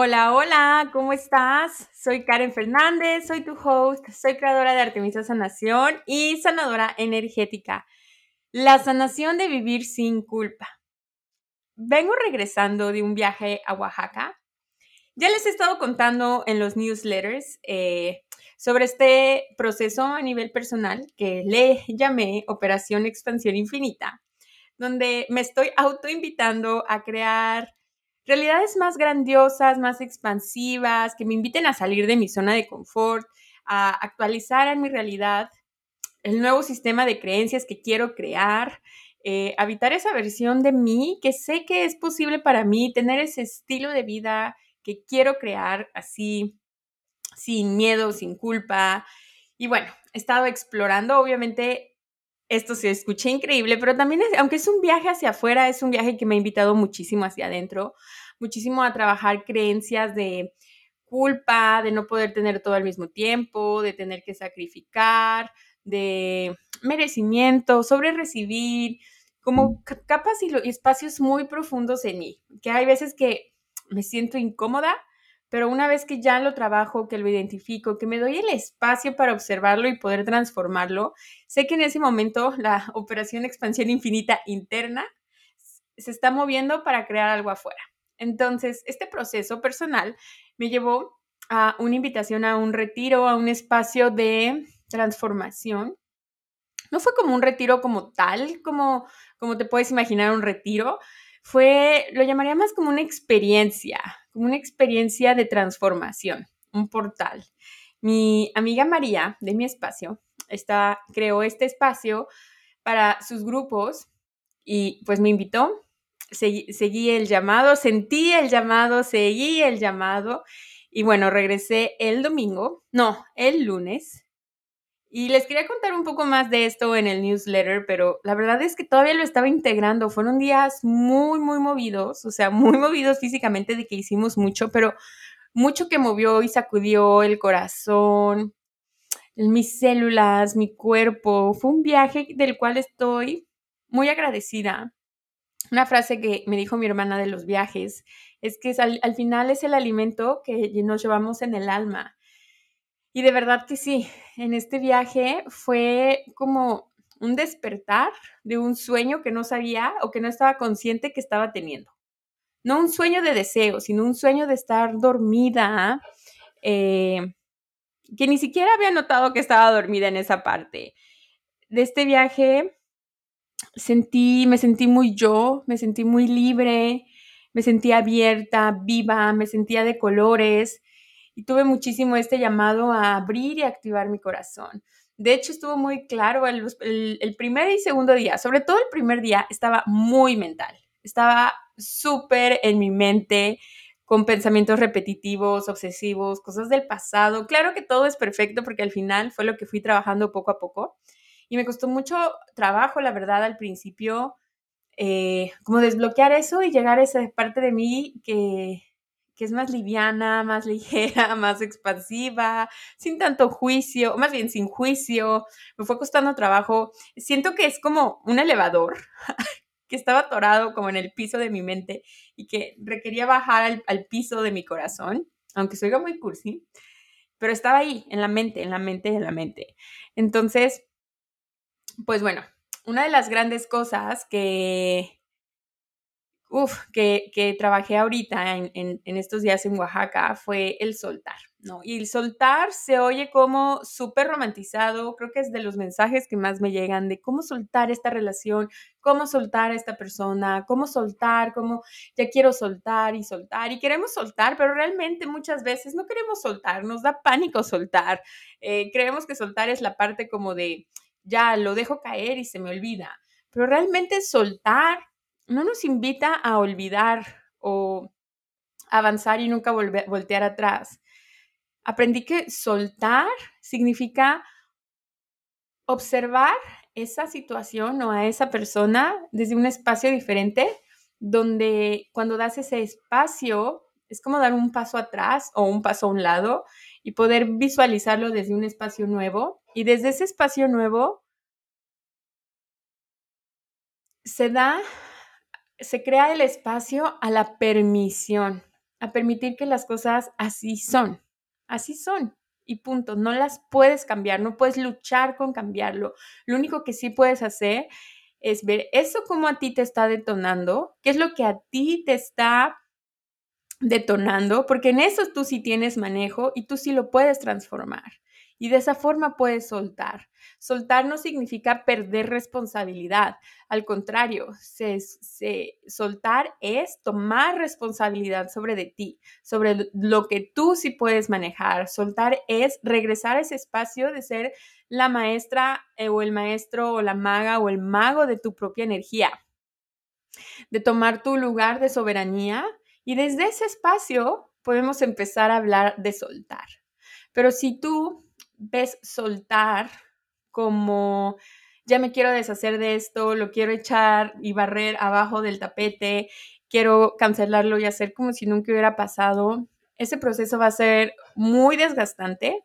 Hola, hola, ¿cómo estás? Soy Karen Fernández, soy tu host, soy creadora de Artemisa Sanación y sanadora energética. La sanación de vivir sin culpa. Vengo regresando de un viaje a Oaxaca. Ya les he estado contando en los newsletters eh, sobre este proceso a nivel personal que le llamé Operación Expansión Infinita, donde me estoy autoinvitando a crear realidades más grandiosas, más expansivas, que me inviten a salir de mi zona de confort, a actualizar en mi realidad el nuevo sistema de creencias que quiero crear, eh, habitar esa versión de mí que sé que es posible para mí, tener ese estilo de vida que quiero crear así, sin miedo, sin culpa. Y bueno, he estado explorando, obviamente esto se escucha increíble, pero también, aunque es un viaje hacia afuera, es un viaje que me ha invitado muchísimo hacia adentro, muchísimo a trabajar creencias de culpa, de no poder tener todo al mismo tiempo, de tener que sacrificar, de merecimiento, sobre recibir, como capas y espacios muy profundos en mí, que hay veces que me siento incómoda, pero una vez que ya lo trabajo, que lo identifico, que me doy el espacio para observarlo y poder transformarlo, sé que en ese momento la operación expansión infinita interna se está moviendo para crear algo afuera. Entonces, este proceso personal me llevó a una invitación a un retiro, a un espacio de transformación. No fue como un retiro como tal, como, como te puedes imaginar un retiro, fue, lo llamaría más como una experiencia, como una experiencia de transformación, un portal. Mi amiga María de mi espacio creó este espacio para sus grupos y pues me invitó seguí, el llamado, sentí el llamado, seguí el llamado y bueno, regresé el domingo, no, el lunes. Y les quería contar un poco más de esto en el newsletter, pero la verdad es que todavía lo estaba integrando. Fueron días muy, muy movidos, o sea, muy movidos físicamente de que hicimos mucho, pero mucho que movió y sacudió el corazón, mis células, mi cuerpo. Fue un viaje del cual estoy muy agradecida una frase que me dijo mi hermana de los viajes es que al, final es el alimento que nos llevamos en el alma. Y de verdad que sí, en este viaje fue como un despertar de un sueño que no sabía o que no estaba consciente que estaba teniendo. No un sueño de deseo, sino un sueño de estar dormida, eh, que ni siquiera había notado que estaba dormida en esa parte. De este viaje sentí, me sentí muy yo, me sentí muy libre, me sentí abierta, viva, me sentía de colores y tuve muchísimo este llamado a abrir y activar mi corazón. De hecho, estuvo muy claro el, el, primer y segundo día, sobre todo el primer día, estaba muy mental, estaba súper en mi mente, con pensamientos repetitivos, obsesivos, cosas del pasado. Claro que todo es perfecto porque al final fue lo que fui trabajando poco a poco, y me costó mucho trabajo, la verdad, al principio, eh, como desbloquear eso y llegar a esa parte de mí que, que es más liviana, más ligera, más expansiva, sin tanto juicio, más bien sin juicio. Me fue costando trabajo. Siento que es como un elevador que estaba atorado como en el piso de mi mente y que requería bajar al, al piso de mi corazón, aunque soy muy cursi, pero estaba ahí, en la mente, en la mente, en la mente. Entonces, pues bueno, una de las grandes cosas que, que trabajé ahorita en, en, estos días en Oaxaca fue el soltar, ¿no? Y el soltar se oye como súper romantizado, creo que es de los mensajes que más me llegan de cómo soltar esta relación, cómo soltar a esta persona, cómo soltar, cómo ya quiero soltar y soltar y queremos soltar, pero realmente muchas veces no queremos soltar, nos da pánico soltar, eh, creemos que soltar es la parte como de ya lo dejo caer y se me olvida. Pero realmente soltar no nos invita a olvidar o avanzar y nunca volver, voltear atrás. aprendí que soltar significa observar esa situación o a esa persona desde un espacio diferente, donde cuando das ese espacio es como dar un paso atrás o un paso a un lado y poder visualizarlo desde un espacio nuevo. Y desde ese espacio nuevo se da, se crea el espacio a la permisión, a permitir que las cosas así son, así son y punto. No las puedes cambiar, no puedes luchar con cambiarlo. Lo único que sí puedes hacer es ver eso como a ti te está detonando, qué es lo que a ti te está detonando, porque en eso tú sí tienes manejo y tú sí lo puedes transformar. Y de esa forma puedes soltar. Soltar no significa perder responsabilidad. Al contrario, se, soltar es tomar responsabilidad sobre de ti, sobre lo que tú sí puedes manejar. Soltar es regresar a ese espacio de ser la maestra eh, o el maestro o la maga o el mago de tu propia energía. De tomar tu lugar de soberanía y desde ese espacio podemos empezar a hablar de soltar. Pero si tú ves soltar como ya me quiero deshacer de esto, lo quiero echar y barrer abajo del tapete, quiero cancelarlo y hacer como si nunca hubiera pasado, ese proceso va a ser muy desgastante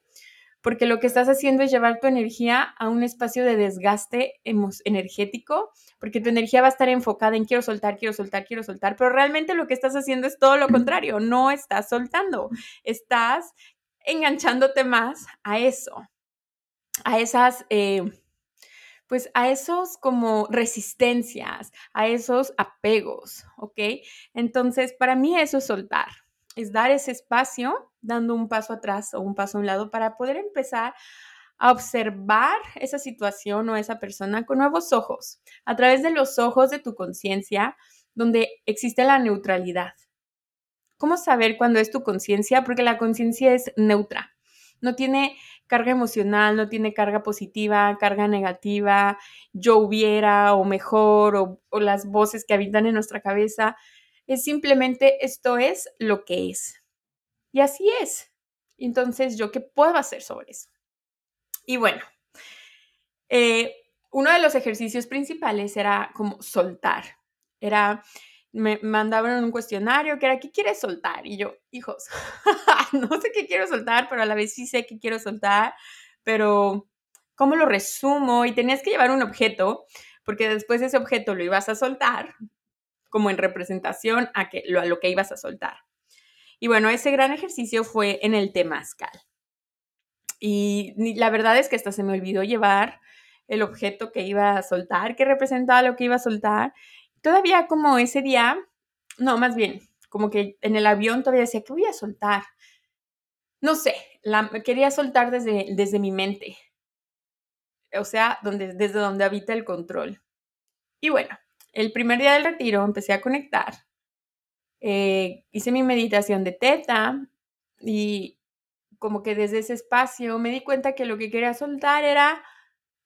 porque lo que estás haciendo es llevar tu energía a un espacio de desgaste energético, porque tu energía va a estar enfocada en quiero soltar, quiero soltar, quiero soltar, pero realmente lo que estás haciendo es todo lo contrario, no estás soltando, estás enganchándote más a eso, a esas, eh, pues a esos como resistencias, a esos apegos, ¿ok? Entonces, para mí eso es soltar, es dar ese espacio, dando un paso atrás o un paso a un lado para poder empezar a observar esa situación o esa persona con nuevos ojos, a través de los ojos de tu conciencia, donde existe la neutralidad. ¿Cómo saber cuándo es tu conciencia? Porque la conciencia es neutra. No tiene carga emocional, no tiene carga positiva, carga negativa, yo hubiera o mejor, o, las voces que habitan en nuestra cabeza. Es simplemente esto es lo que es. Y así es. Entonces, ¿yo qué puedo hacer sobre eso? Y bueno, eh, uno de los ejercicios principales era como soltar. Era me mandaban un cuestionario que era, ¿qué quieres soltar? Y yo, hijos, no sé qué quiero soltar, pero a la vez sí sé qué quiero soltar, pero ¿cómo lo resumo? Y tenías que llevar un objeto, porque después ese objeto lo ibas a soltar, como en representación a, que, lo, a lo que ibas a soltar. Y bueno, ese gran ejercicio fue en el temazcal. Y la verdad es que hasta se me olvidó llevar el objeto que iba a soltar, que representaba lo que iba a soltar todavía como ese día, no, más bien, como que en el avión todavía decía, ¿qué voy a soltar? No sé, la, quería soltar desde, desde mi mente, o sea, donde, desde donde habita el control. Y bueno, el primer día del retiro empecé a conectar, eh, hice mi meditación de teta y como que desde ese espacio me di cuenta que lo que quería soltar era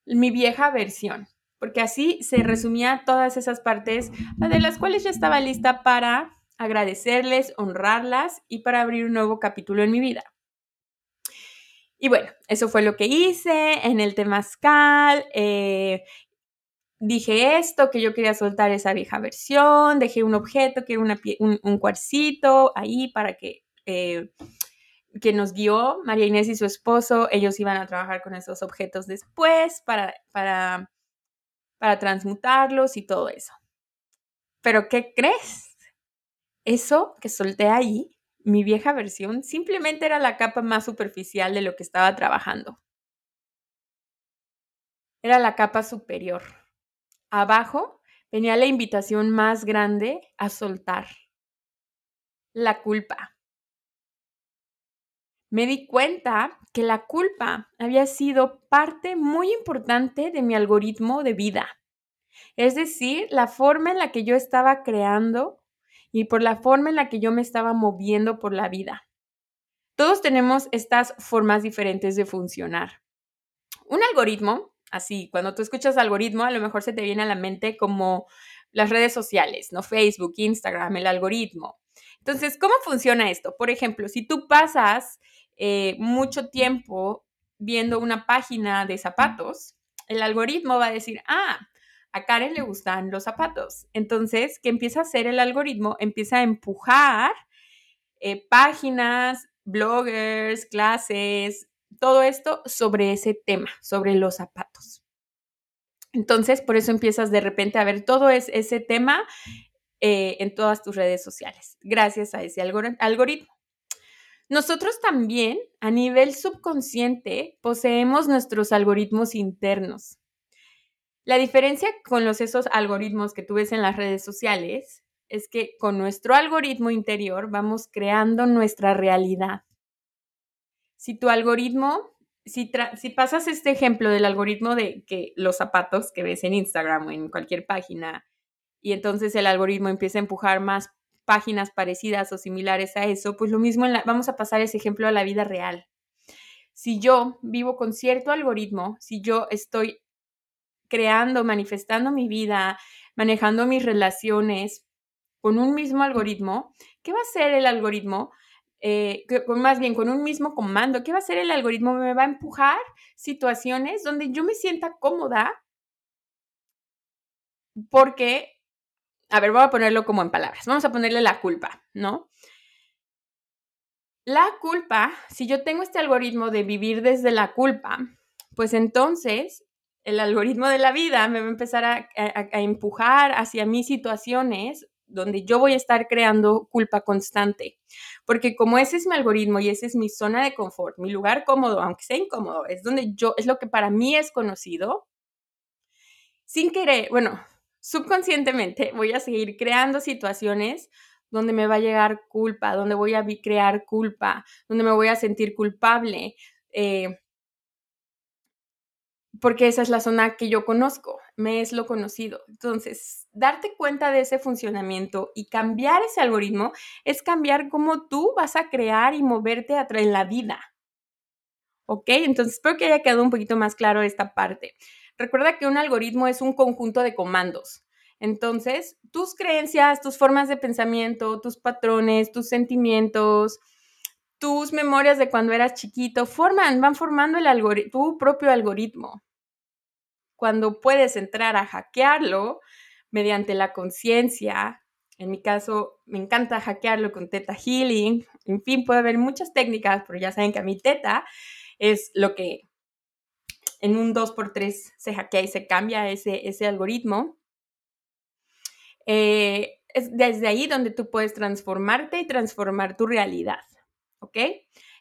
mi vieja versión, porque así se resumía todas esas partes de las cuales ya estaba lista para agradecerles, honrarlas y para abrir un nuevo capítulo en mi vida. Y bueno, eso fue lo que hice en el temazcal. Eh, dije esto, que yo quería soltar esa vieja versión, dejé un objeto, que era un, un, cuarcito ahí para que, eh, que nos guió María Inés y su esposo. Ellos iban a trabajar con esos objetos después para, para para transmutarlos y todo eso. Pero ¿qué crees? Eso que solté ahí, mi vieja versión, simplemente era la capa más superficial de lo que estaba trabajando. Era la capa superior. Abajo venía la invitación más grande a soltar. La culpa. Me di cuenta que la culpa había sido parte muy importante de mi algoritmo de vida. Es decir, la forma en la que yo estaba creando y por la forma en la que yo me estaba moviendo por la vida. Todos tenemos estas formas diferentes de funcionar. Un algoritmo, así, cuando tú escuchas algoritmo, a lo mejor se te viene a la mente como las redes sociales, ¿no? Facebook, Instagram, el algoritmo. Entonces, ¿cómo funciona esto? Por ejemplo, si tú pasas eh, mucho tiempo viendo una página de zapatos, el algoritmo va a decir, ah, a Karen le gustan los zapatos. Entonces, ¿qué empieza a hacer el algoritmo? Empieza a empujar eh, páginas, bloggers, clases, todo esto sobre ese tema, sobre los zapatos. Entonces, por eso empiezas de repente a ver todo ese tema eh, en todas tus redes sociales, gracias a ese algoritmo. Nosotros también, a nivel subconsciente, poseemos nuestros algoritmos internos. La diferencia con esos algoritmos que tú ves en las redes sociales es que con nuestro algoritmo interior vamos creando nuestra realidad. Si tu algoritmo, si, si pasas este ejemplo del algoritmo de que los zapatos que ves en Instagram o en cualquier página, y entonces el algoritmo empieza a empujar más páginas parecidas o similares a eso, pues lo mismo, vamos a pasar ese ejemplo a la vida real. Si yo vivo con cierto algoritmo, si yo estoy creando, manifestando mi vida, manejando mis relaciones con un mismo algoritmo, ¿qué va a hacer el algoritmo? Eh, más bien con un mismo comando, ¿qué va a hacer el algoritmo? Me va a empujar situaciones donde yo me sienta cómoda porque a ver, voy a ponerlo como en palabras. Vamos a ponerle la culpa, ¿no? La culpa, si yo tengo este algoritmo de vivir desde la culpa, pues entonces el algoritmo de la vida me va a empezar a, empujar hacia mis situaciones donde yo voy a estar creando culpa constante. Porque como ese es mi algoritmo y esa es mi zona de confort, mi lugar cómodo, aunque sea incómodo, es donde yo, es lo que para mí es conocido, sin querer, bueno, subconscientemente voy a seguir creando situaciones donde me va a llegar culpa, donde voy a crear culpa, donde me voy a sentir culpable, eh, porque esa es la zona que yo conozco, me es lo conocido. Entonces, darte cuenta de ese funcionamiento y cambiar ese algoritmo es cambiar cómo tú vas a crear y moverte en la vida. ¿Ok? Entonces, espero que haya quedado un poquito más claro esta parte. Recuerda que un algoritmo es un conjunto de comandos. Entonces, tus creencias, tus formas de pensamiento, tus patrones, tus sentimientos, tus memorias de cuando eras chiquito, forman, van formando el tu propio algoritmo. Cuando puedes entrar a hackearlo mediante la conciencia, en mi caso, me encanta hackearlo con Teta Healing. En fin, puede haber muchas técnicas, pero ya saben que a mi Teta es lo que en un 2x3 se hackea y se cambia ese, ese algoritmo. Eh, es desde ahí donde tú puedes transformarte y transformar tu realidad. ¿Ok?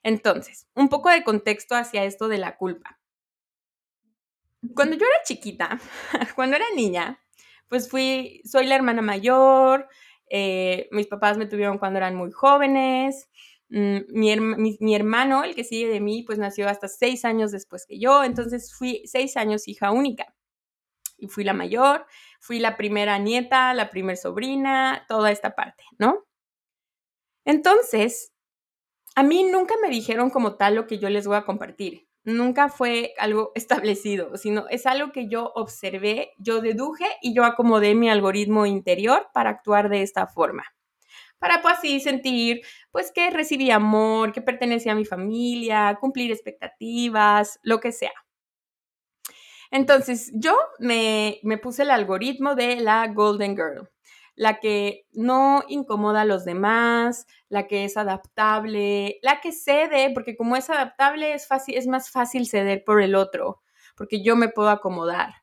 Entonces, un poco de contexto hacia esto de la culpa. Cuando yo era chiquita, cuando era niña, pues fui, soy la hermana mayor, eh, mis papás me tuvieron cuando eran muy jóvenes, Mm, mi, hermano, el que sigue de mí, pues nació hasta seis años después que yo, entonces fui seis años hija única. Y fui la mayor, fui la primera nieta, la primera sobrina, toda esta parte, ¿no? Entonces, a mí nunca me dijeron como tal lo que yo les voy a compartir. Nunca fue algo establecido, sino es algo que yo observé, yo deduje y yo acomodé mi algoritmo interior para actuar de esta forma para pues así sentir pues que recibí amor, que pertenecía a mi familia, cumplir expectativas, lo que sea. Entonces yo me, me puse el algoritmo de la Golden Girl, la que no incomoda a los demás, la que es adaptable, la que cede, porque como es adaptable es, fácil, es más fácil ceder por el otro, porque yo me puedo acomodar.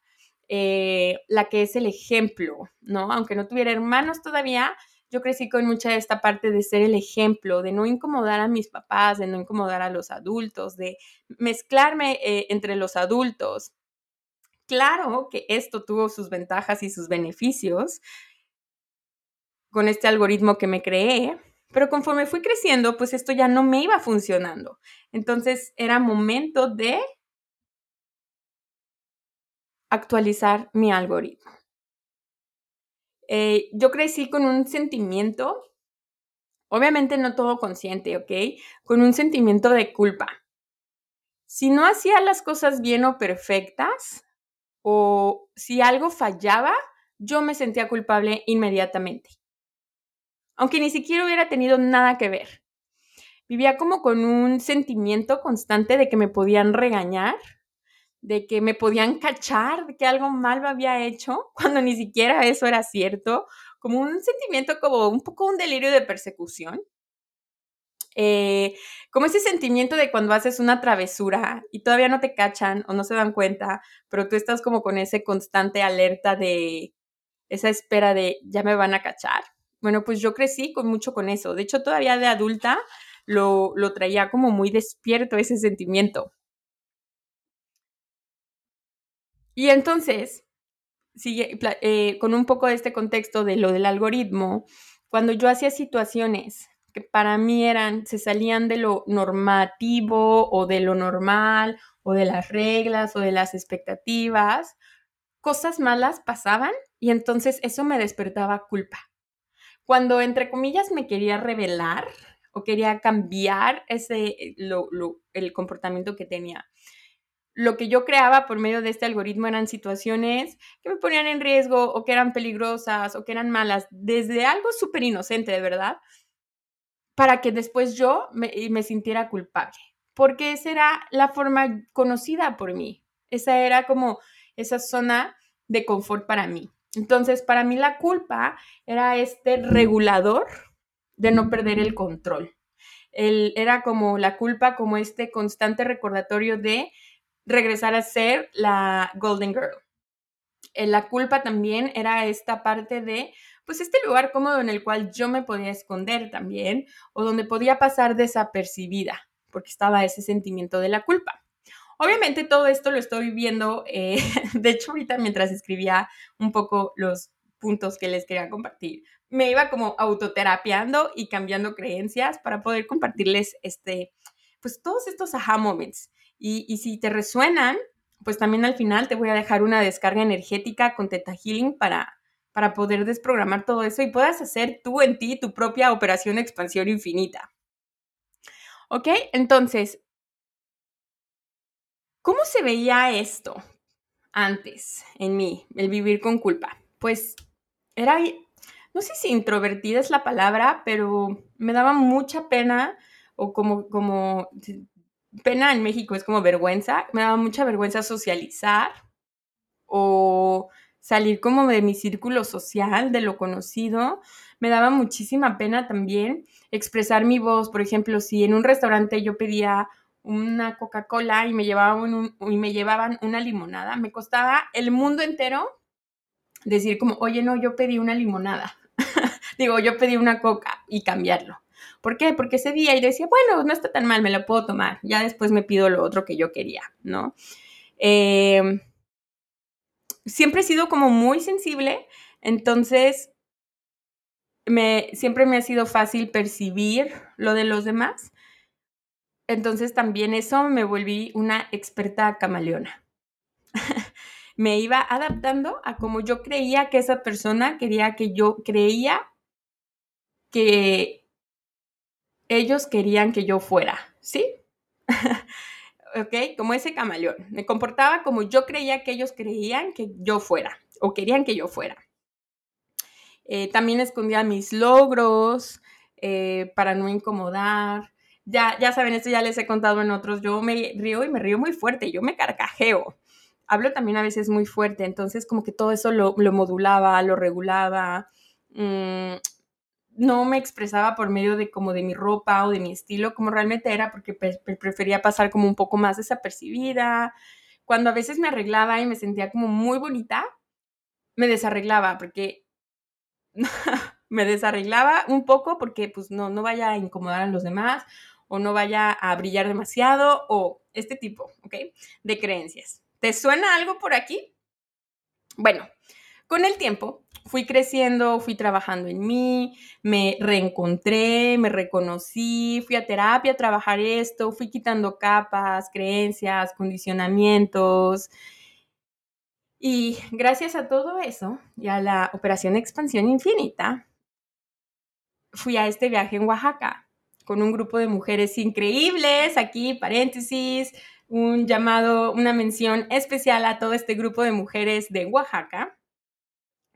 Eh, la que es el ejemplo, ¿no? Aunque no tuviera hermanos todavía, yo crecí con mucha de esta parte de ser el ejemplo, de no incomodar a mis papás, de no incomodar a los adultos, de mezclarme eh, entre los adultos. Claro que esto tuvo sus ventajas y sus beneficios con este algoritmo que me creé, pero conforme fui creciendo, pues esto ya no me iba funcionando. Entonces era momento de actualizar mi algoritmo. Eh, yo crecí con un sentimiento, obviamente no todo consciente, ¿ok? Con un sentimiento de culpa. Si no hacía las cosas bien o perfectas, o si algo fallaba, yo me sentía culpable inmediatamente. Aunque ni siquiera hubiera tenido nada que ver. vivía como con un sentimiento constante de que me podían regañar, de que me podían cachar, de que algo mal había hecho, cuando ni siquiera eso era cierto, como un sentimiento como un poco un delirio de persecución. Eh, como ese sentimiento de cuando haces una travesura y todavía no te cachan o no se dan cuenta, pero tú estás como con ese constante alerta de esa espera de ya me van a cachar. Bueno, pues yo crecí con mucho con eso. De hecho, todavía de adulta lo, lo traía como muy despierto ese sentimiento. Y entonces, sigue eh, con un poco de este contexto de lo del algoritmo, cuando yo hacía situaciones que para mí eran, se salían de lo normativo o de lo normal o de las reglas o de las expectativas, cosas malas pasaban y entonces eso me despertaba culpa. Cuando, entre comillas, me quería revelar o quería cambiar ese, el comportamiento que tenía, lo que yo creaba por medio de este algoritmo eran situaciones que me ponían en riesgo o que eran peligrosas o que eran malas, desde algo súper inocente, de verdad, para que después yo me, sintiera culpable, porque esa era la forma conocida por mí, esa era como esa zona de confort para mí. Entonces, para mí la culpa era este regulador de no perder el control. El, era como la culpa, como este constante recordatorio de regresar a ser la Golden Girl. Eh, la culpa también era esta parte de, pues, este lugar cómodo en el cual yo me podía esconder también, o donde podía pasar desapercibida, porque estaba ese sentimiento de la culpa. Obviamente todo esto lo estoy viendo, eh, de hecho ahorita mientras escribía un poco los puntos que les quería compartir, me iba como autoterapiando y cambiando creencias para poder compartirles este, pues todos estos aha moments. Y, si te resuenan, pues también al final te voy a dejar una descarga energética con Teta Healing para, para poder desprogramar todo eso y puedas hacer tú en ti tu propia operación expansión infinita. ¿Ok? Entonces, ¿cómo se veía esto antes en mí, el vivir con culpa? Pues era, no sé si introvertida es la palabra, pero me daba mucha pena o como, como pena en México es como vergüenza, me daba mucha vergüenza socializar o salir como de mi círculo social, de lo conocido. Me daba muchísima pena también expresar mi voz. Por ejemplo, si en un restaurante yo pedía una Coca-Cola y me llevaban una limonada, me costaba el mundo entero decir como, oye, no, yo pedí una limonada. Digo, yo pedí una coca y cambiarlo. ¿Por qué? Porque ese día y decía, bueno, no está tan mal, me lo puedo tomar. Ya después me pido lo otro que yo quería, ¿no? Em, siempre he sido como muy sensible, entonces me, siempre me ha sido fácil percibir lo de los demás. Entonces también eso me volví una experta camaleona. me iba adaptando a como yo creía que esa persona quería que yo creía que ellos querían que yo fuera, ¿sí? ¿Ok? Como ese camaleón. Me comportaba como yo creía que ellos creían que yo fuera o querían que yo fuera. Eh, también escondía mis logros eh, para no incomodar. Ya, ya saben, esto ya les he contado en otros. Yo me río y me río muy fuerte, yo me carcajeo. Hablo también a veces muy fuerte, entonces como que todo eso lo, modulaba, lo regulaba. Mm, no me expresaba por medio de como de mi ropa o de mi estilo como realmente era, porque prefería pasar como un poco más desapercibida. Cuando a veces me arreglaba y me sentía como muy bonita, me desarreglaba porque me desarreglaba un poco porque pues no, no vaya a incomodar a los demás o no vaya a brillar demasiado o este tipo, ¿ok? De creencias. ¿Te suena algo por aquí? Bueno, con el tiempo fui creciendo, fui trabajando en mí, me reencontré, me reconocí, fui a terapia a trabajar esto, fui quitando capas, creencias, condicionamientos. Y gracias a todo eso y a la operación Expansión Infinita, fui a este viaje en Oaxaca con un grupo de mujeres increíbles, aquí paréntesis, un llamado, una mención especial a todo este grupo de mujeres de Oaxaca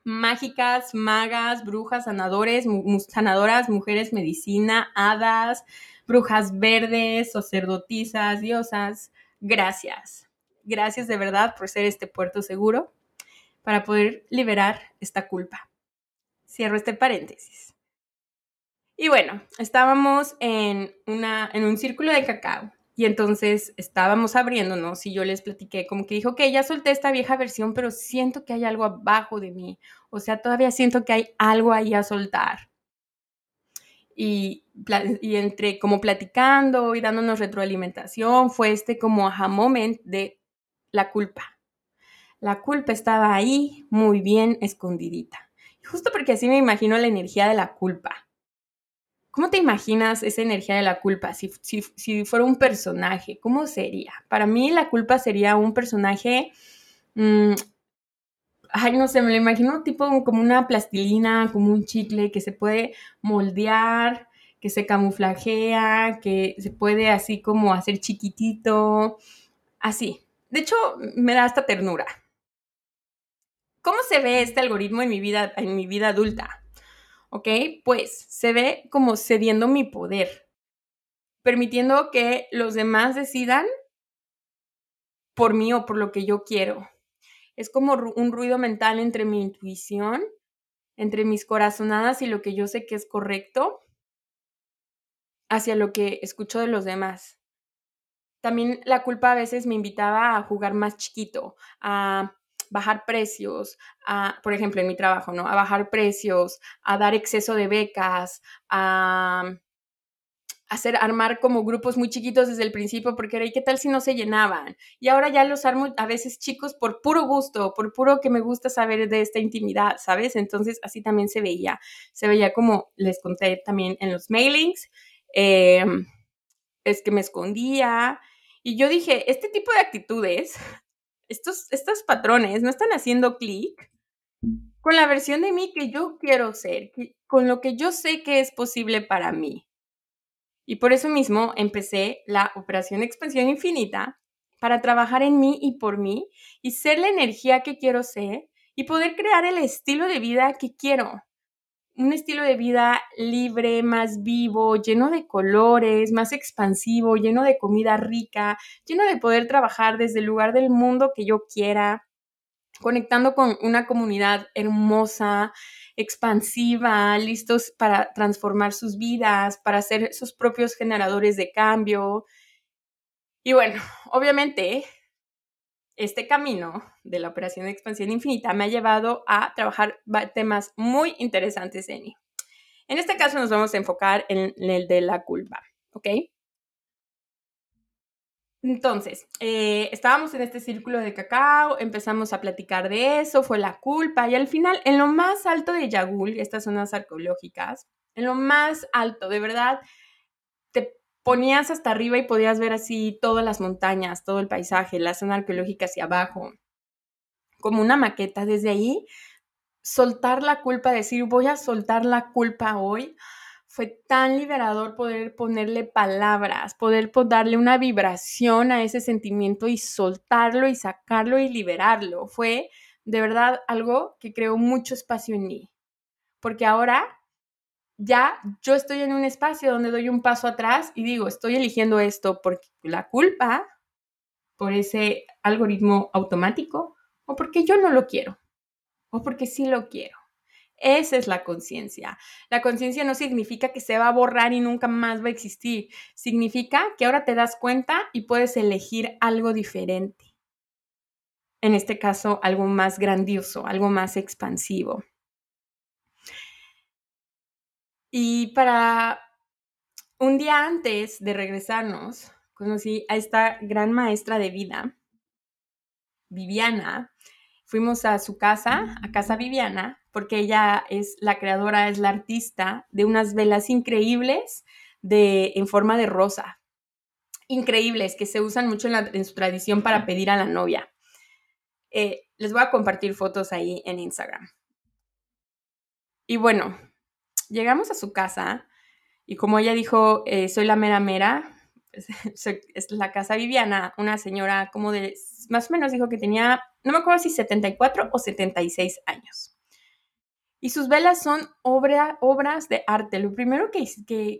mágicas, magas, brujas, sanadores, sanadoras, mujeres medicina, hadas, brujas verdes, sacerdotisas, diosas, gracias. Gracias de verdad por ser este puerto seguro para poder liberar esta culpa. Cierro este paréntesis. Y bueno, estábamos en, una, en un círculo de cacao y entonces estábamos abriéndonos y yo les platiqué como que dijo, ok, ya solté esta vieja versión, pero siento que hay algo abajo de mí. O sea, todavía siento que hay algo ahí a soltar. Y, y entre como platicando y dándonos retroalimentación, fue este como aha moment de la culpa. La culpa estaba ahí muy bien escondidita. Justo porque así me imagino la energía de la culpa ¿Cómo te imaginas esa energía de la culpa? Si, si, fuera un personaje, ¿cómo sería? Para mí la culpa sería un personaje, mm, ay, no sé, me lo imagino tipo como una plastilina, como un chicle que se puede moldear, que se camuflajea, que se puede así como hacer chiquitito, así. De hecho, me da hasta ternura. ¿Cómo se ve este algoritmo en mi vida, en mi vida adulta? ¿ok? Pues se ve como cediendo mi poder, permitiendo que los demás decidan por mí o por lo que yo quiero. Es como un ruido mental entre mi intuición, entre mis corazonadas y lo que yo sé que es correcto, hacia lo que escucho de los demás. También la culpa a veces me invitaba a jugar más chiquito, a bajar precios, a, por ejemplo, en mi trabajo, ¿no? A bajar precios, a dar exceso de becas, a hacer armar como grupos muy chiquitos desde el principio porque era, ¿y qué tal si no se llenaban? Y ahora ya los armo a veces chicos por puro gusto, por puro que me gusta saber de esta intimidad, ¿sabes? Entonces así también se veía, se veía como les conté también en los mailings, em, es que me escondía y yo dije, este tipo de actitudes estos, estos patrones no están haciendo clic con la versión de mí que yo quiero ser, con lo que yo sé que es posible para mí. Y por eso mismo empecé la operación expansión infinita para trabajar en mí y por mí y ser la energía que quiero ser y poder crear el estilo de vida que quiero. Un estilo de vida libre, más vivo, lleno de colores, más expansivo, lleno de comida rica, lleno de poder trabajar desde el lugar del mundo que yo quiera, conectando con una comunidad hermosa, expansiva, listos para transformar sus vidas, para ser sus propios generadores de cambio. Y bueno, obviamente este camino de la operación de expansión infinita me ha llevado a trabajar temas muy interesantes en mí. En este caso nos vamos a enfocar en el de la culpa, ¿ok? Entonces, eh, estábamos en este círculo de cacao, empezamos a platicar de eso, fue la culpa y al final, en lo más alto de Yagul, estas zonas arqueológicas, en lo más alto, de verdad, ponías hasta arriba y podías ver así todas las montañas, todo el paisaje, la zona arqueológica hacia abajo, como una maqueta. Desde ahí, soltar la culpa, decir voy a soltar la culpa hoy, fue tan liberador poder ponerle palabras, poder darle una vibración a ese sentimiento y soltarlo y sacarlo y liberarlo. Fue de verdad algo que creó mucho espacio en mí. Porque ahora ya yo estoy en un espacio donde doy un paso atrás y digo, estoy eligiendo esto porque la culpa, por ese algoritmo automático, o porque yo no lo quiero, o porque sí lo quiero. Esa es la conciencia. La conciencia no significa que se va a borrar y nunca más va a existir. Significa que ahora te das cuenta y puedes elegir algo diferente. En este caso, algo más grandioso, algo más expansivo. Y para un día antes de regresarnos, conocí a esta gran maestra de vida, Viviana. Fuimos a su casa, a Casa Viviana, porque ella es la creadora, es la artista de unas velas increíbles de, en forma de rosa. Increíbles, que se usan mucho en, su tradición para pedir a la novia. Eh, les voy a compartir fotos ahí en Instagram. Y bueno, llegamos a su casa y como ella dijo, eh, soy la mera mera, es la casa Viviana, una señora como de, más o menos dijo que tenía, no me acuerdo si 74 o 76 años. Y sus velas son obras de arte. Lo primero que,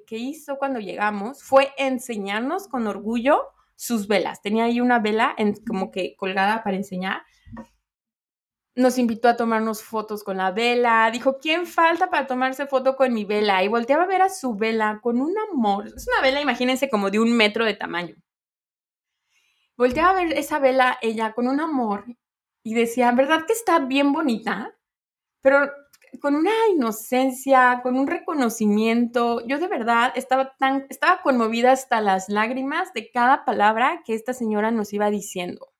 que hizo cuando llegamos fue enseñarnos con orgullo sus velas. Tenía ahí una vela como que colgada para enseñar. Nos invitó a tomarnos fotos con la vela. Dijo, ¿quién falta para tomarse foto con mi vela? Y volteaba a ver a su vela con un amor. Es una vela, imagínense, como de un metro de tamaño. Volteaba a ver esa vela ella con un amor y decía, ¿verdad que está bien bonita? Pero con una inocencia, con un reconocimiento. Yo de verdad estaba tan, estaba conmovida hasta las lágrimas de cada palabra que esta señora nos iba diciendo.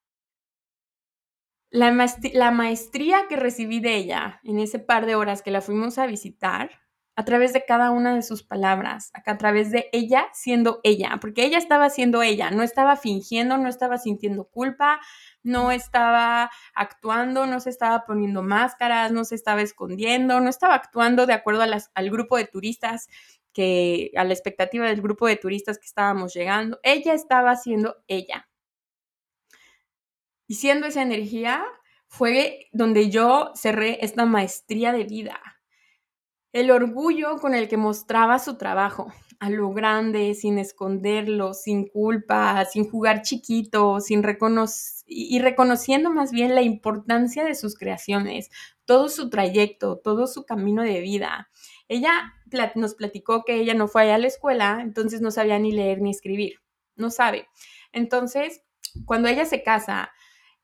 La maestría que recibí de ella en ese par de horas que la fuimos a visitar a través de cada una de sus palabras, a través de ella siendo ella, porque ella estaba siendo ella, no estaba fingiendo, no estaba sintiendo culpa, no estaba actuando, no se estaba poniendo máscaras, no se estaba escondiendo, no estaba actuando de acuerdo al grupo de turistas que, a la expectativa del grupo de turistas que estábamos llegando. Ella estaba siendo ella. Y siendo esa energía, fue donde yo cerré esta maestría de vida el orgullo con el que mostraba su trabajo, a lo grande, sin esconderlo, sin culpa, sin jugar chiquito, sin y reconociendo más bien la importancia de sus creaciones, todo su trayecto, todo su camino de vida. Ella nos platicó que ella no fue a la escuela, entonces no sabía ni leer ni escribir, no sabe. Entonces, cuando ella se casa,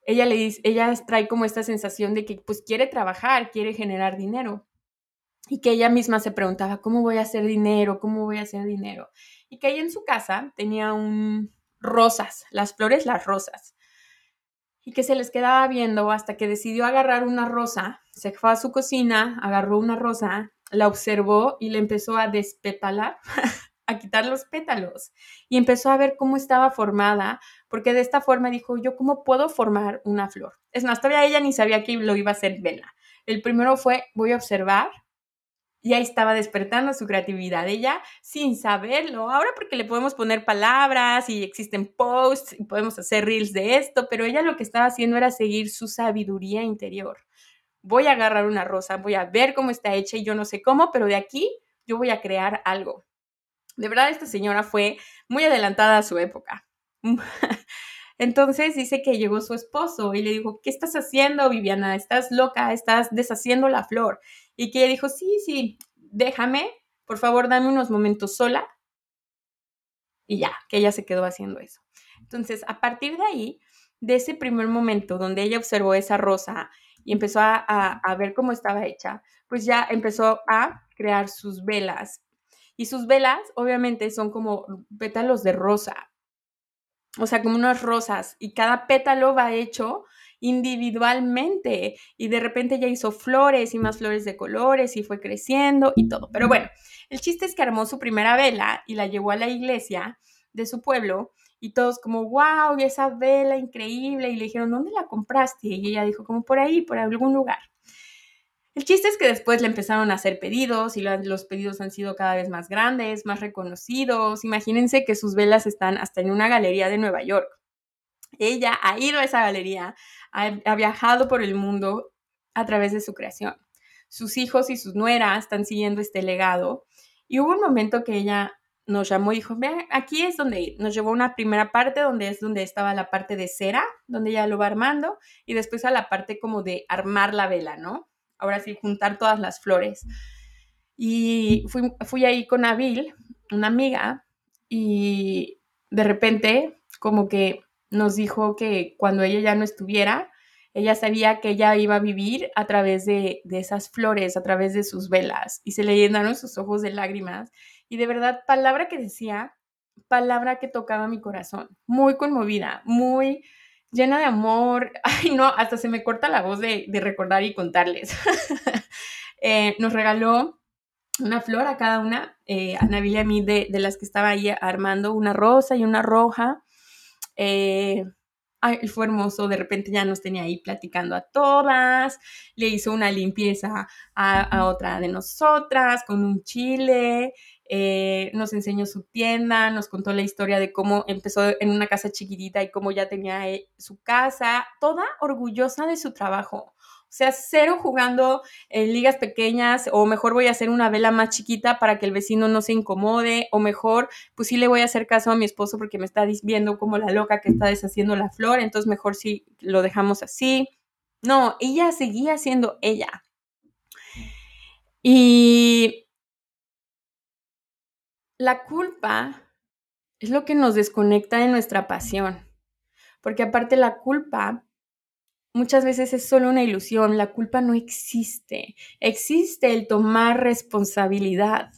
ella le dice, ella trae como esta sensación de que pues quiere trabajar, quiere generar dinero y que ella misma se preguntaba, ¿cómo voy a hacer dinero? ¿Cómo voy a hacer dinero? Y que ella en su casa tenía un rosas, las flores, las rosas. Y que se les quedaba viendo hasta que decidió agarrar una rosa, se fue a su cocina, agarró una rosa, la observó y le empezó a despetalar, a quitar los pétalos. Y empezó a ver cómo estaba formada, porque de esta forma dijo, yo cómo puedo formar una flor. Es más, todavía ella ni sabía que lo iba a hacer Vela. El primero fue, voy a observar y ahí estaba despertando su creatividad ella sin saberlo. Ahora porque le podemos poner palabras y existen posts y podemos hacer reels de esto, pero ella lo que estaba haciendo era seguir su sabiduría interior. Voy a agarrar una rosa, voy a ver cómo está hecha y yo no sé cómo, pero de aquí yo voy a crear algo. De verdad, esta señora fue muy adelantada a su época. Entonces dice que llegó su esposo y le dijo, ¿qué estás haciendo, Viviana? Estás loca, estás deshaciendo la flor. Y que ella dijo, sí, sí, déjame, por favor, dame unos momentos sola. Y ya, que ella se quedó haciendo eso. Entonces, a partir de ahí, de ese primer momento donde ella observó esa rosa y empezó a, a, ver cómo estaba hecha, pues ya empezó a crear sus velas. Y sus velas, obviamente, son como pétalos de rosa. O sea, como unas rosas. Y cada pétalo va hecho individualmente y de repente ya hizo flores y más flores de colores y fue creciendo y todo. Pero bueno, el chiste es que armó su primera vela y la llevó a la iglesia de su pueblo y todos como, wow, esa vela increíble y le dijeron, ¿dónde la compraste? Y ella dijo, como por ahí, por algún lugar. El chiste es que después le empezaron a hacer pedidos y los pedidos han sido cada vez más grandes, más reconocidos. Imagínense que sus velas están hasta en una galería de Nueva York. Ella ha ido a esa galería, ha, viajado por el mundo a través de su creación. Sus hijos y sus nueras están siguiendo este legado. Y hubo un momento que ella nos llamó y dijo, vean, aquí es donde Nos llevó una primera parte donde es donde estaba la parte de cera, donde ella lo va armando, y después a la parte como de armar la vela, ¿no? Ahora sí, juntar todas las flores. Y fui, fui ahí con Abil, una amiga, y de repente como que nos dijo que cuando ella ya no estuviera, ella sabía que ella iba a vivir a través de, esas flores, a través de sus velas, y se le llenaron sus ojos de lágrimas. Y de verdad, palabra que decía, palabra que tocaba mi corazón, muy conmovida, muy llena de amor. Ay, no, hasta se me corta la voz de, recordar y contarles. Eh, nos regaló una flor a cada una, eh, a Nabil y a mí, de, de las que estaba ahí armando, una rosa y una roja. Eh, ay, fue hermoso, de repente ya nos tenía ahí platicando a todas, le hizo una limpieza a, otra de nosotras con un chile, eh, nos enseñó su tienda, nos contó la historia de cómo empezó en una casa chiquitita y cómo ya tenía eh, su casa, toda orgullosa de su trabajo. O sea, cero jugando en ligas pequeñas o mejor voy a hacer una vela más chiquita para que el vecino no se incomode o mejor pues sí le voy a hacer caso a mi esposo porque me está viendo como la loca que está deshaciendo la flor, entonces mejor sí lo dejamos así. No, ella seguía siendo ella. Y la culpa es lo que nos desconecta de nuestra pasión, porque aparte la culpa muchas veces es solo una ilusión, la culpa no existe, existe el tomar responsabilidad.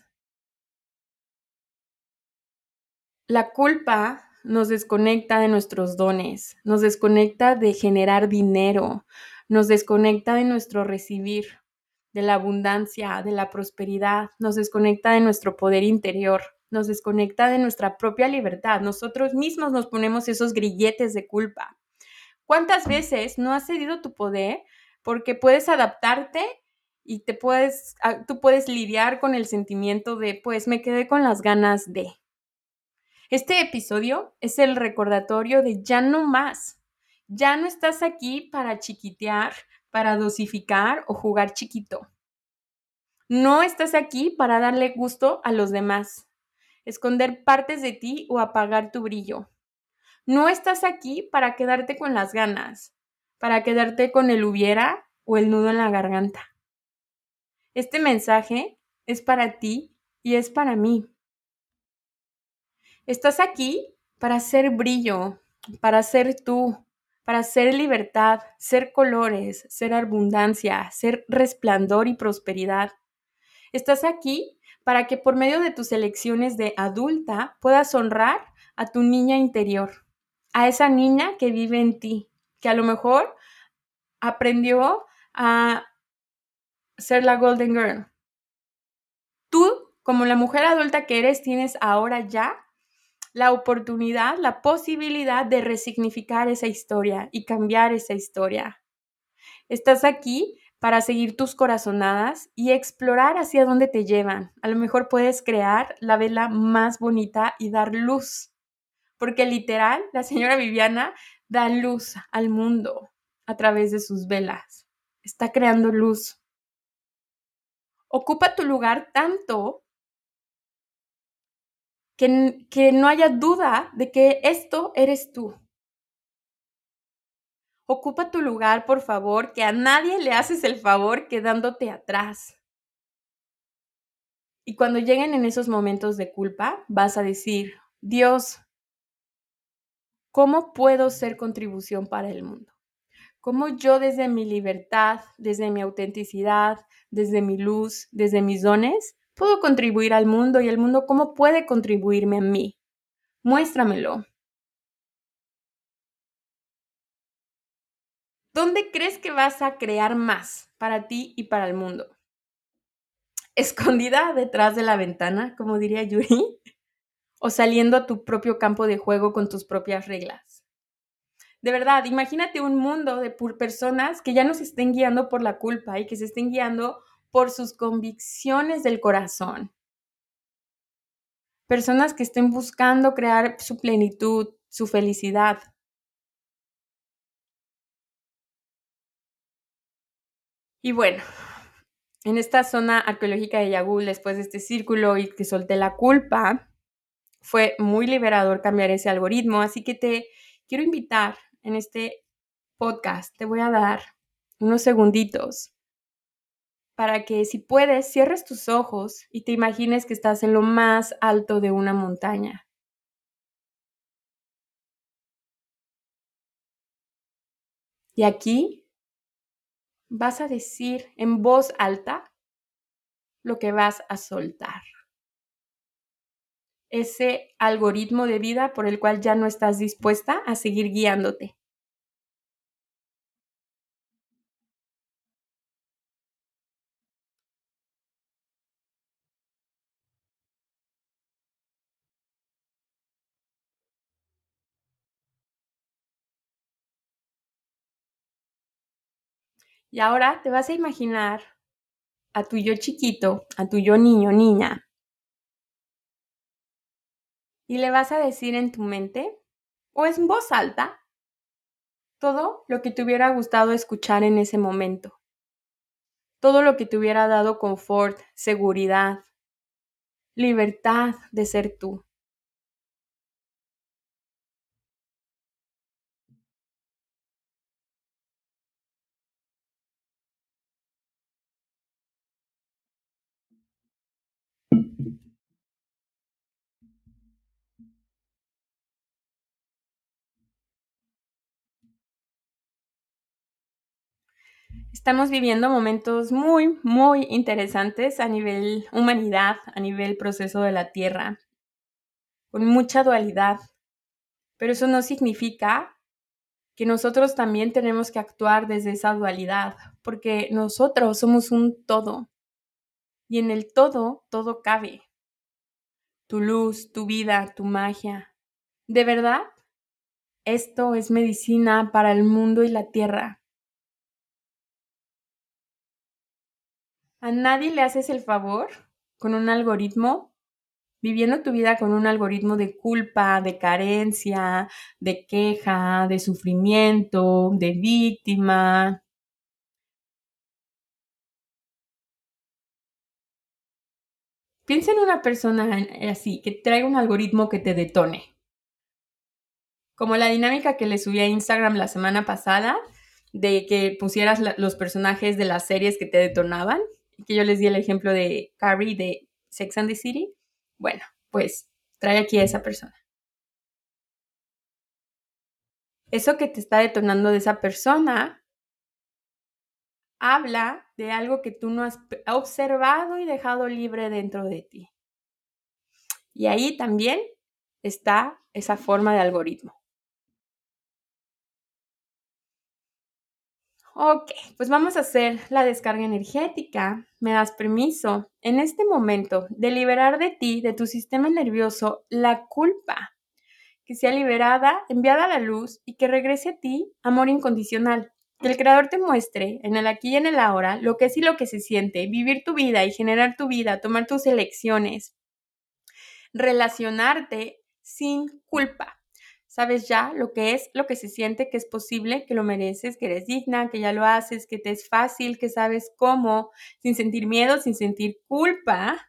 La culpa nos desconecta de nuestros dones, nos desconecta de generar dinero, nos desconecta de nuestro recibir, de la abundancia, de la prosperidad, nos desconecta de nuestro poder interior, nos desconecta de nuestra propia libertad. Nosotros mismos nos ponemos esos grilletes de culpa. ¿Cuántas veces no has cedido tu poder porque puedes adaptarte y te puedes, ah, tú puedes lidiar con el sentimiento de, pues me quedé con las ganas de. Este episodio es el recordatorio de ya no más. Ya no estás aquí para chiquitear, para dosificar o jugar chiquito. No estás aquí para darle gusto a los demás, esconder partes de ti o apagar tu brillo. No estás aquí para quedarte con las ganas, para quedarte con el hubiera o el nudo en la garganta. Este mensaje es para ti y es para mí. Estás aquí para ser brillo, para ser tú, para ser libertad, ser colores, ser abundancia, ser resplandor y prosperidad. Estás aquí para que por medio de tus elecciones de adulta puedas honrar a tu niña interior a esa niña que vive en ti, que a lo mejor aprendió a ser la Golden Girl. Tú, como la mujer adulta que eres, tienes ahora ya la oportunidad, la posibilidad de resignificar esa historia y cambiar esa historia. Estás aquí para seguir tus corazonadas y explorar hacia dónde te llevan. A lo mejor puedes crear la vela más bonita y dar luz porque literal, la señora Viviana da luz al mundo a través de sus velas. Está creando luz. Ocupa tu lugar tanto que, que no haya duda de que esto eres tú. Ocupa tu lugar, por favor, que a nadie le haces el favor quedándote atrás. Y cuando lleguen en esos momentos de culpa, vas a decir, Dios, ¿Cómo puedo ser contribución para el mundo? ¿Cómo yo desde mi libertad, desde mi autenticidad, desde mi luz, desde mis dones, puedo contribuir al mundo y el mundo cómo puede contribuirme a mí? Muéstramelo. ¿Dónde crees que vas a crear más para ti y para el mundo? ¿Escondida detrás de la ventana, como diría Yuri? o saliendo a tu propio campo de juego con tus propias reglas. De verdad, imagínate un mundo de personas que ya no se estén guiando por la culpa y que se estén guiando por sus convicciones del corazón. Personas que estén buscando crear su plenitud, su felicidad. Y bueno, en esta zona arqueológica de Yagul, después de este círculo y que solté la culpa, fue muy liberador cambiar ese algoritmo, así que te quiero invitar en este podcast, te voy a dar unos segunditos para que si puedes cierres tus ojos y te imagines que estás en lo más alto de una montaña. Y aquí vas a decir en voz alta lo que vas a soltar ese algoritmo de vida por el cual ya no estás dispuesta a seguir guiándote. Y ahora te vas a imaginar a tu yo chiquito, a tu yo niño, niña, y le vas a decir en tu mente o en voz alta todo lo que te hubiera gustado escuchar en ese momento. todo lo que te hubiera dado confort, seguridad, libertad de ser tú. Estamos viviendo momentos muy, muy interesantes a nivel humanidad, a nivel proceso de la Tierra, con mucha dualidad. Pero eso no significa que nosotros también tenemos que actuar desde esa dualidad, porque nosotros somos un todo. Y en el todo, todo cabe. Tu luz, tu vida, tu magia. ¿De verdad? Esto es medicina para el mundo y la tierra. A nadie le haces el favor con un algoritmo, viviendo tu vida con un algoritmo de culpa, de carencia, de queja, de sufrimiento, de víctima. Piensa en una persona así, que traiga un algoritmo que te detone. Como la dinámica que le subí a Instagram la semana pasada, de que pusieras los personajes de las series que te detonaban que yo les di el ejemplo de Carrie de Sex and the City, bueno, pues trae aquí a esa persona. Eso que te está detonando de esa persona habla de algo que tú no has observado y dejado libre dentro de ti. Y ahí también está esa forma de algoritmo. Ok, pues vamos a hacer la descarga energética. Me das permiso en este momento de liberar de ti, de tu sistema nervioso, la culpa. Que sea liberada, enviada a la luz y que regrese a ti amor incondicional. Que el Creador te muestre en el aquí y en el ahora lo que es y lo que se siente, vivir tu vida y generar tu vida, tomar tus elecciones, relacionarte sin culpa sabes ya lo que es, lo que se siente, que es posible, que lo mereces, que eres digna, que ya lo haces, que te es fácil, que sabes cómo, sin sentir miedo, sin sentir culpa,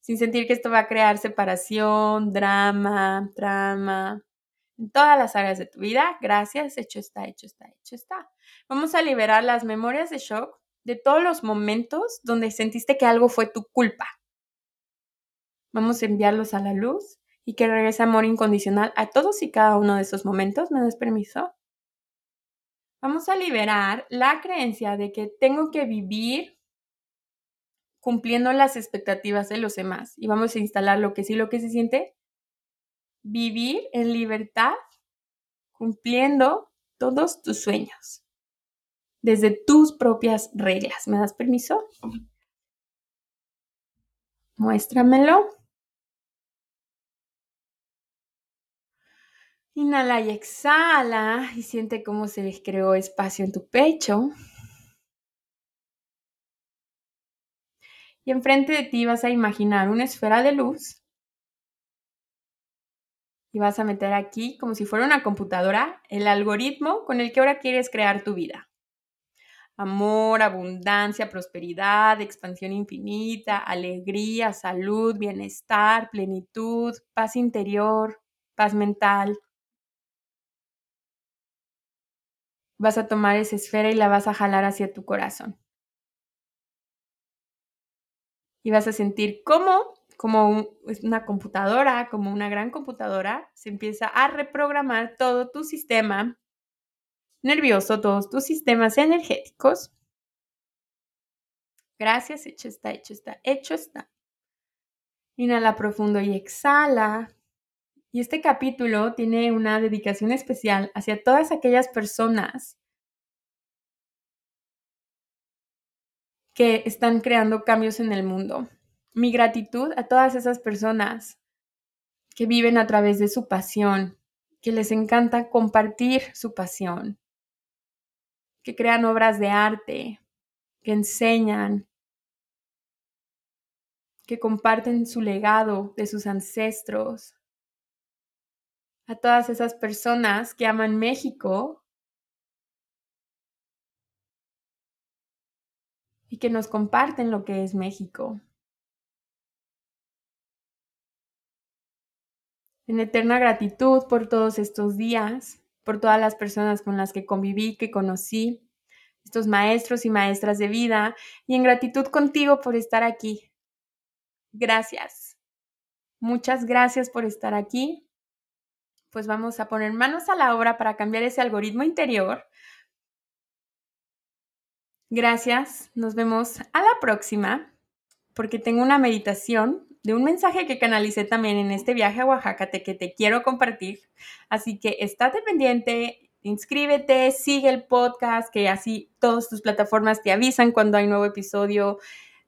sin sentir que esto va a crear separación, drama, trama, en todas las áreas de tu vida. Gracias, hecho está, hecho está, hecho está. Vamos a liberar las memorias de shock de todos los momentos donde sentiste que algo fue tu culpa. Vamos a enviarlos a la luz y que regrese amor incondicional a todos y cada uno de esos momentos. ¿Me das permiso? Vamos a liberar la creencia de que tengo que vivir cumpliendo las expectativas de los demás y vamos a instalar lo que sí, lo que se siente, vivir en libertad cumpliendo todos tus sueños desde tus propias reglas. ¿Me das permiso? Muéstramelo. Inhala y exhala y siente cómo se les creó espacio en tu pecho. Y enfrente de ti vas a imaginar una esfera de luz. Y vas a meter aquí, como si fuera una computadora, el algoritmo con el que ahora quieres crear tu vida. Amor, abundancia, prosperidad, expansión infinita, alegría, salud, bienestar, plenitud, paz interior, paz mental, vas a tomar esa esfera y la vas a jalar hacia tu corazón. Y vas a sentir cómo, como una computadora, como una gran computadora, se empieza a reprogramar todo tu sistema nervioso, todos tus sistemas energéticos. Gracias, hecho está, hecho está, hecho está. Inhala profundo y exhala. Y este capítulo tiene una dedicación especial hacia todas aquellas personas que están creando cambios en el mundo. Mi gratitud a todas esas personas que viven a través de su pasión, que les encanta compartir su pasión, que crean obras de arte, que enseñan, que comparten su legado de sus ancestros, a todas esas personas que aman México, y que nos comparten lo que es México. En eterna gratitud por todos estos días, por todas las personas con las que conviví, que conocí, estos maestros y maestras de vida, y en gratitud contigo por estar aquí. Gracias. Muchas gracias por estar aquí. Pues vamos a poner manos a la obra para cambiar ese algoritmo interior. Gracias. Nos vemos a la próxima porque tengo una meditación de un mensaje que canalicé también en este viaje a Oaxaca que te quiero compartir. Así que estate pendiente, inscríbete, sigue el podcast, que así todas tus plataformas te avisan cuando hay nuevo episodio.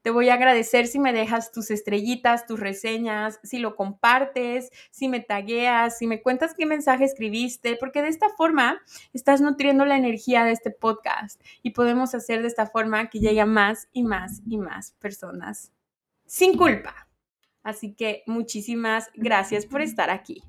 Te voy a agradecer si me dejas tus estrellitas, tus reseñas, si lo compartes, si me tagueas, si me cuentas qué mensaje escribiste, porque de esta forma estás nutriendo la energía de este podcast y podemos hacer de esta forma que llegue a más y más y más personas sin culpa. Así que muchísimas gracias por estar aquí.